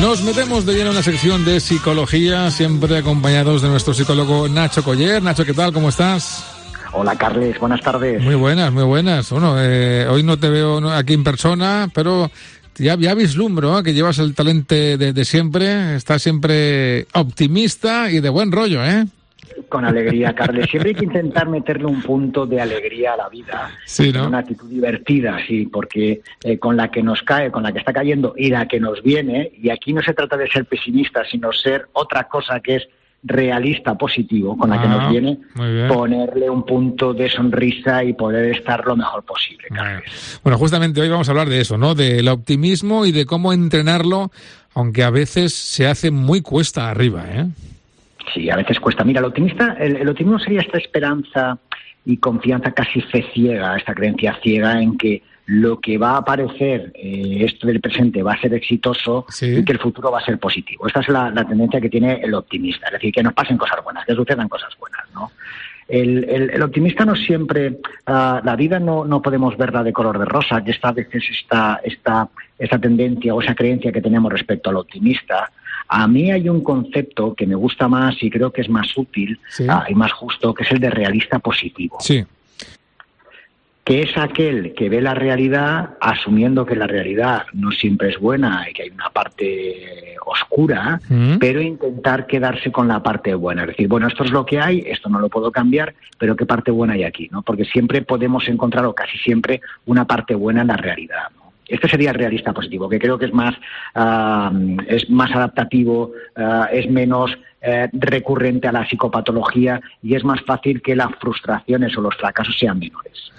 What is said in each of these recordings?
Nos metemos de lleno en la sección de psicología, siempre acompañados de nuestro psicólogo Nacho Coller. Nacho, ¿qué tal? ¿Cómo estás? Hola, Carles. Buenas tardes. Muy buenas, muy buenas. Bueno, eh, hoy no te veo aquí en persona, pero ya, ya vislumbro ¿eh? que llevas el talento de, de siempre, estás siempre optimista y de buen rollo, ¿eh? Con alegría, Carles. Siempre hay que intentar meterle un punto de alegría a la vida. Sí, ¿no? Una actitud divertida, sí, porque eh, con la que nos cae, con la que está cayendo y la que nos viene, y aquí no se trata de ser pesimista, sino ser otra cosa que es realista positivo con la que nos ah, viene, ponerle un punto de sonrisa y poder estar lo mejor posible. Carles. Bueno, justamente hoy vamos a hablar de eso, ¿no? Del optimismo y de cómo entrenarlo, aunque a veces se hace muy cuesta arriba, ¿eh? Sí, a veces cuesta. Mira, el optimista, el, optimismo sería esta esperanza y confianza casi fe ciega, esta creencia ciega en que lo que va a aparecer, eh, esto del presente, va a ser exitoso y que el futuro va a ser positivo. Esta es la, tendencia que tiene el optimista, es decir, que nos pasen cosas buenas, que sucedan cosas buenas, ¿no? El, optimista no siempre, ah, la vida no, no podemos verla de color de rosa, que esta veces esta, esta, esta tendencia o esa creencia que tenemos respecto al optimista a mí hay un concepto que me gusta más y creo que es más útil ah, y más justo, que es el de realista positivo. Sí. Que es aquel que ve la realidad asumiendo que la realidad no siempre es buena y que hay una parte oscura, mm. pero intentar quedarse con la parte buena. Es decir, bueno, esto es lo que hay, esto no lo puedo cambiar, pero ¿qué parte buena hay aquí? ¿no? Porque siempre podemos encontrar, o casi siempre, una parte buena en la realidad. Este sería el realista positivo, que creo que es más, ah, es más adaptativo, ah, es menos eh, recurrente a la psicopatología y es más fácil que las frustraciones o los fracasos sean menores.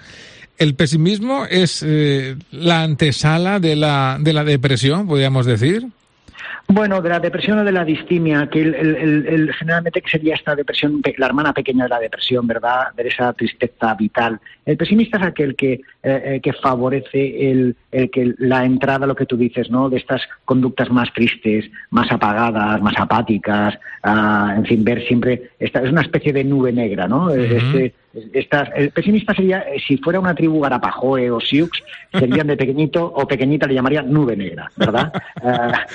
¿El pesimismo es eh, la antesala de la, de la depresión, podríamos decir? Bueno, de la depresión o de la distimia, que el, generalmente sería esta depresión, la hermana pequeña de la depresión, ¿verdad? De esa tristeza vital. El pesimista es aquel que, eh, eh, que favorece el, que la entrada, lo que tú dices, ¿no? De estas conductas más tristes, más apagadas, más apáticas, ah, en fin, ver siempre, esta, es una especie de nube negra, ¿no? este, el pesimista sería, eh, si fuera una tribu Garapajoe o Sioux, serían de pequeñito o pequeñita le llamarían nube negra, ¿verdad?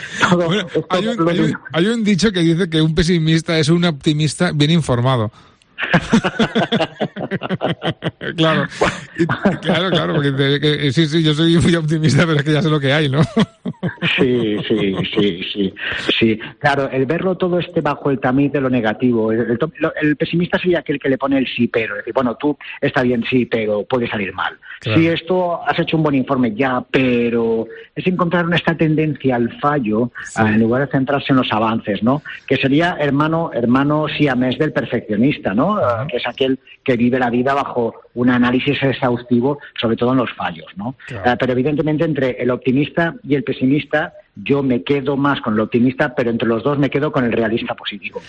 hay, un, dicho que dice que un pesimista es un optimista bien informado. claro, claro, claro, porque sí, sí, yo soy muy optimista, pero es que ya sé lo que hay, ¿no? sí, sí, sí, sí, sí. Claro, el verlo todo este bajo el tamiz de lo negativo. El, pesimista sería aquel que le pone el sí, pero. Decir, bueno, tú está bien, sí, pero puede salir mal. Si esto has hecho un buen informe, ya, pero es encontrar esta tendencia al fallo en lugar de centrarse en los avances, ¿no? Que sería hermano, hermano siamés del perfeccionista, ¿no? Que es aquel que vive la vida bajo un análisis exhaustivo, sobre todo en los fallos. ¿no? Eh, pero evidentemente entre el optimista y el pesimista yo me quedo más con el optimista, pero entre los dos me quedo con el realista positivo.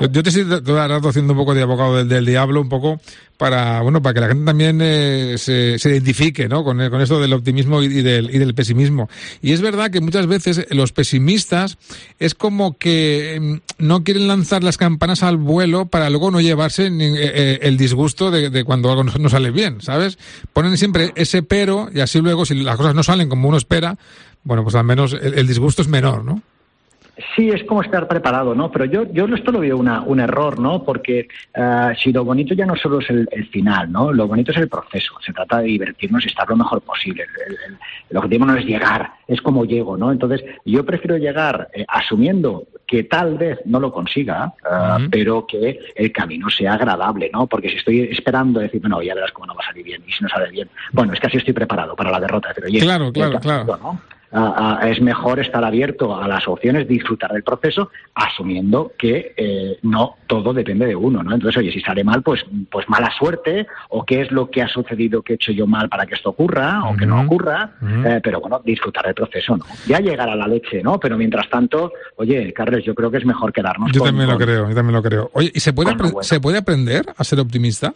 Yo te estoy haciendo un poco de abogado del, diablo, un poco para bueno para que la gente también eh, se, identifique ¿no? con, con esto del optimismo y, del, y del pesimismo. Y es verdad que muchas veces los pesimistas es como que mm, no quieren lanzar las campanas al vuelo para luego no llevarse eh, eh, el disgusto de, cuando algo no, sale bien, ¿sabes? Ponen siempre ese pero y así luego si las cosas no salen como uno espera, bueno, pues al menos el, disgusto es menor, ¿no? Sí, es como estar preparado, ¿no? Pero yo, yo esto lo veo una, un error, ¿no? Porque uh, si lo bonito ya no solo es el, final, ¿no? Lo bonito es el proceso. Se trata de divertirnos y estar lo mejor posible. El, objetivo no es llegar, es como llego, ¿no? Entonces, yo prefiero llegar eh, asumiendo que tal vez no lo consiga, uh, pero que el camino sea agradable, ¿no? Porque si estoy esperando decir, bueno, ya verás cómo no va a salir bien, y si no sale bien, bueno, es que así estoy preparado para la derrota. Pero, claro, claro, claro. ¿no? Es mejor estar abierto a las opciones, disfrutar del proceso, asumiendo que eh, no todo depende de uno, ¿no? Entonces, oye, si sale mal, pues, pues mala suerte, o qué es lo que ha sucedido que he hecho yo mal para que esto ocurra, o que no ocurra, eh, pero bueno, disfrutar del proceso, ¿no? Ya llegar a la leche, ¿no? Pero mientras tanto, oye, Carles, yo creo que es mejor quedarnos Yo también lo creo, yo también lo creo. Oye, ¿y se puede, ¿se puede aprender a ser optimista?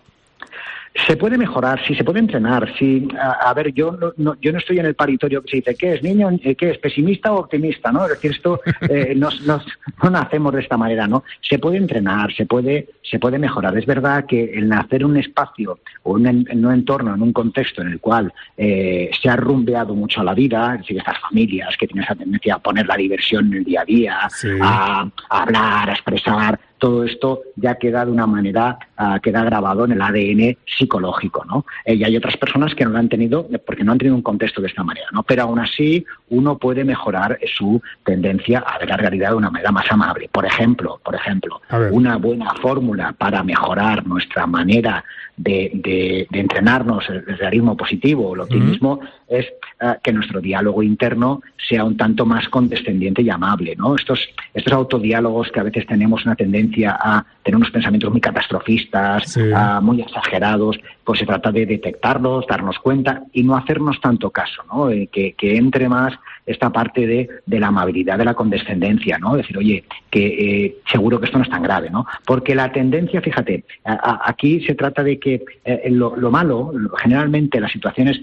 Se puede mejorar, sí, se puede entrenar. Sí, a, ver, yo no, yo no estoy en el paritorio que se dice, ¿qué es niño? Eh, ¿Qué es pesimista o optimista? ¿no? Es decir, esto eh, nos, no nacemos de esta manera, ¿no? Se puede entrenar, se puede, se puede mejorar. Es verdad que el nacer en un espacio o en un entorno, en un contexto en el cual eh, se ha rumbeado mucho la vida, es decir, estas familias que tienen esa tendencia a poner la diversión en el día a día, a hablar, a expresar, todo esto ya queda de una manera, uh, queda grabado en el ADN psicológico, ¿no? Eh, y hay otras personas que no lo han tenido porque no han tenido un contexto de esta manera, ¿no? Pero aún así uno puede mejorar su tendencia a ver la realidad de una manera más amable. Por ejemplo, por ejemplo, una buena fórmula para mejorar nuestra manera de, entrenarnos el, realismo positivo, el optimismo, es eh, que nuestro diálogo interno sea un tanto más condescendiente y amable. ¿no? Estos, estos autodiálogos que a veces tenemos una tendencia a tener unos pensamientos muy catastrofistas, muy exagerados, pues se trata de detectarlos, darnos cuenta y no hacernos tanto caso, ¿no? Eh, que, que entre más esta parte de, de, la amabilidad, de la condescendencia, ¿no? Decir, oye, que eh, seguro que esto no es tan grave, ¿no? Porque la tendencia, fíjate, aquí se trata de que eh, lo, malo, generalmente las situaciones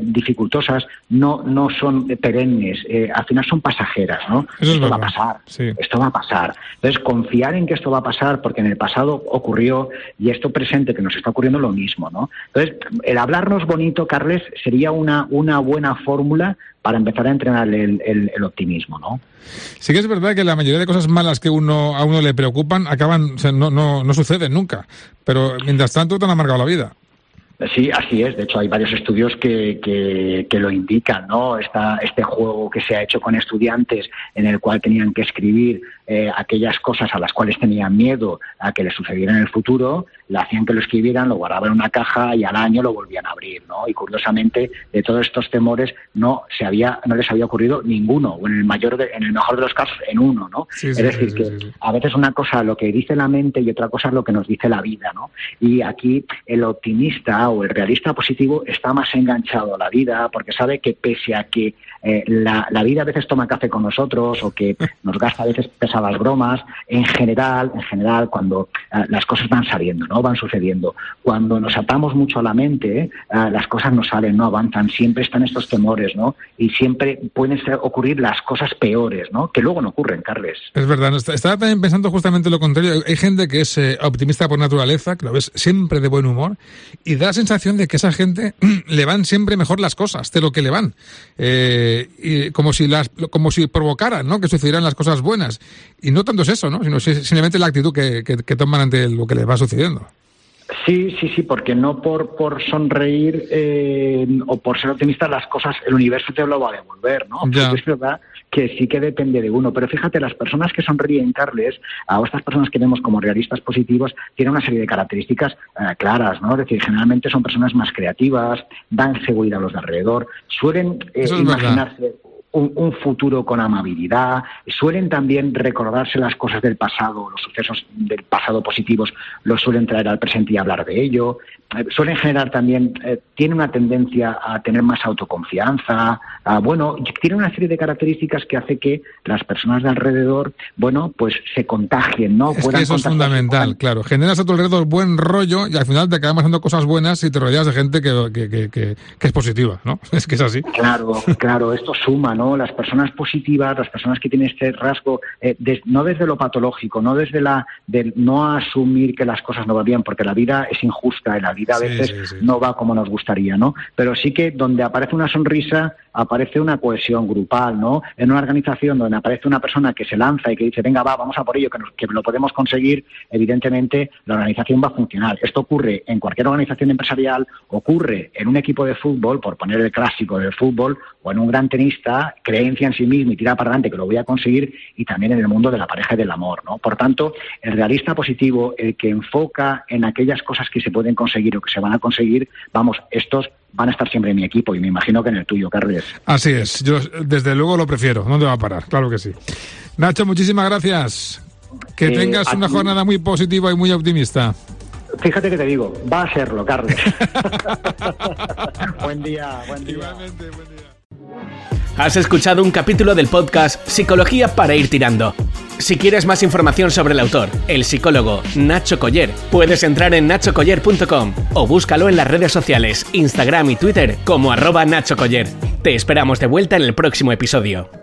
dificultosas no, no son perennes, al final son pasajeras, ¿no? esto va a pasar, esto va a pasar. Entonces, confiar en que esto va a pasar, porque en el pasado ocurrió y esto presente que nos está ocurriendo lo mismo, ¿no? Entonces, el hablarnos bonito, Carles, sería una, una buena fórmula para empezar a entrenar el, el, optimismo, ¿no? Sí que es verdad que la mayoría de cosas malas que uno a uno le preocupan acaban, no, no, no suceden nunca, pero mientras tanto te han amargado la vida. Sí, así es. De hecho, hay varios estudios que, que, lo indican, ¿no? Esta, este juego que se ha hecho con estudiantes en el cual tenían que escribir eh, aquellas cosas a las cuales tenían miedo a que les sucediera en el futuro, le hacían que lo escribieran, lo guardaban en una caja y al año lo volvían a abrir, ¿no? Y curiosamente, de todos estos temores no se había, no les había ocurrido ninguno, o en el mayor, en el mejor de los casos, en uno, ¿no? es decir, que a veces una cosa lo que dice la mente y otra cosa es lo que nos dice la vida, ¿no? Y aquí el optimista o el realista positivo está más enganchado a la vida porque sabe que pese a que eh, la, la, vida a veces toma café con nosotros o que nos gasta a veces pesadas bromas, en general, en general, cuando eh, las cosas van saliendo, ¿no? Van sucediendo. Cuando nos atamos mucho a la mente, eh, las cosas no salen, no avanzan, siempre están estos temores, ¿no? Y siempre pueden ocurrir las cosas peores, ¿no? Que luego no ocurren, Carles. Es verdad, estaba también pensando justamente lo contrario. Hay gente que es optimista por naturaleza, que lo ves siempre de buen humor, y da la sensación de que esa gente le van siempre mejor las cosas de lo que le van. Eh, y como si las como si provocaran ¿no? que sucedieran las cosas buenas. Y no tanto es eso, ¿no? sino simplemente la actitud que, que, toman ante lo que les va sucediendo. Sí, sí, sí, porque no por, por sonreír eh, o por ser optimista las cosas, el universo te lo va a devolver, ¿no? Es verdad que sí que depende de uno. Pero fíjate, las personas que sonríen, Carles, a estas personas que vemos como realistas positivos, tienen una serie de características eh, claras, ¿no? Es decir, generalmente son personas más creativas, dan seguridad a los de alrededor, suelen eh, imaginarse un, futuro con amabilidad, suelen también recordarse las cosas del pasado, los sucesos del pasado positivos, los suelen traer al presente y hablar de ello, eh, suelen generar también, eh, tiene una tendencia a tener más autoconfianza, bueno, tiene una serie de características que hace que las personas de alrededor, bueno, pues se contagien, ¿no? Es que eso es fundamental, claro. Generas a tu alrededor buen rollo y al final te acabas haciendo cosas buenas y te rodeas de gente que, que, que, es positiva, ¿no? Es que es así. Claro, claro, esto suma, ¿no? Las personas positivas, las personas que tienen este rasgo, eh, no desde lo patológico, no desde la, de no asumir que las cosas no van bien, porque la vida es injusta y la vida a veces no va como nos gustaría, ¿no? Pero sí que donde aparece una sonrisa, aparece una cohesión grupal, ¿no? En una organización donde aparece una persona que se lanza y que dice, venga, va, vamos a por ello, que, que lo podemos conseguir, evidentemente la organización va a funcionar. Esto ocurre en cualquier organización empresarial, ocurre en un equipo de fútbol, por poner el clásico del fútbol, o en un gran tenista, creencia en sí mismo y tirar para adelante que lo voy a conseguir y también en el mundo de la pareja y del amor, ¿no? Por tanto, el realista positivo, el que enfoca en aquellas cosas que se pueden conseguir o que se van a conseguir, vamos, estos van a estar siempre en mi equipo y me imagino que en el tuyo, Carles. Así es, yo desde luego lo prefiero, no te va a parar, claro que sí. Nacho, muchísimas gracias. Que eh, tengas una jornada muy positiva y muy optimista. Fíjate que te digo, va a serlo, Carlos. buen día, buen día. Igualmente, buen día. Has escuchado un capítulo del podcast Psicología para ir tirando. Si quieres más información sobre el autor, el psicólogo Nacho Coller, puedes entrar en nachocoller.com o búscalo en las redes sociales, Instagram y Twitter como arroba Nacho Coller. Te esperamos de vuelta en el próximo episodio.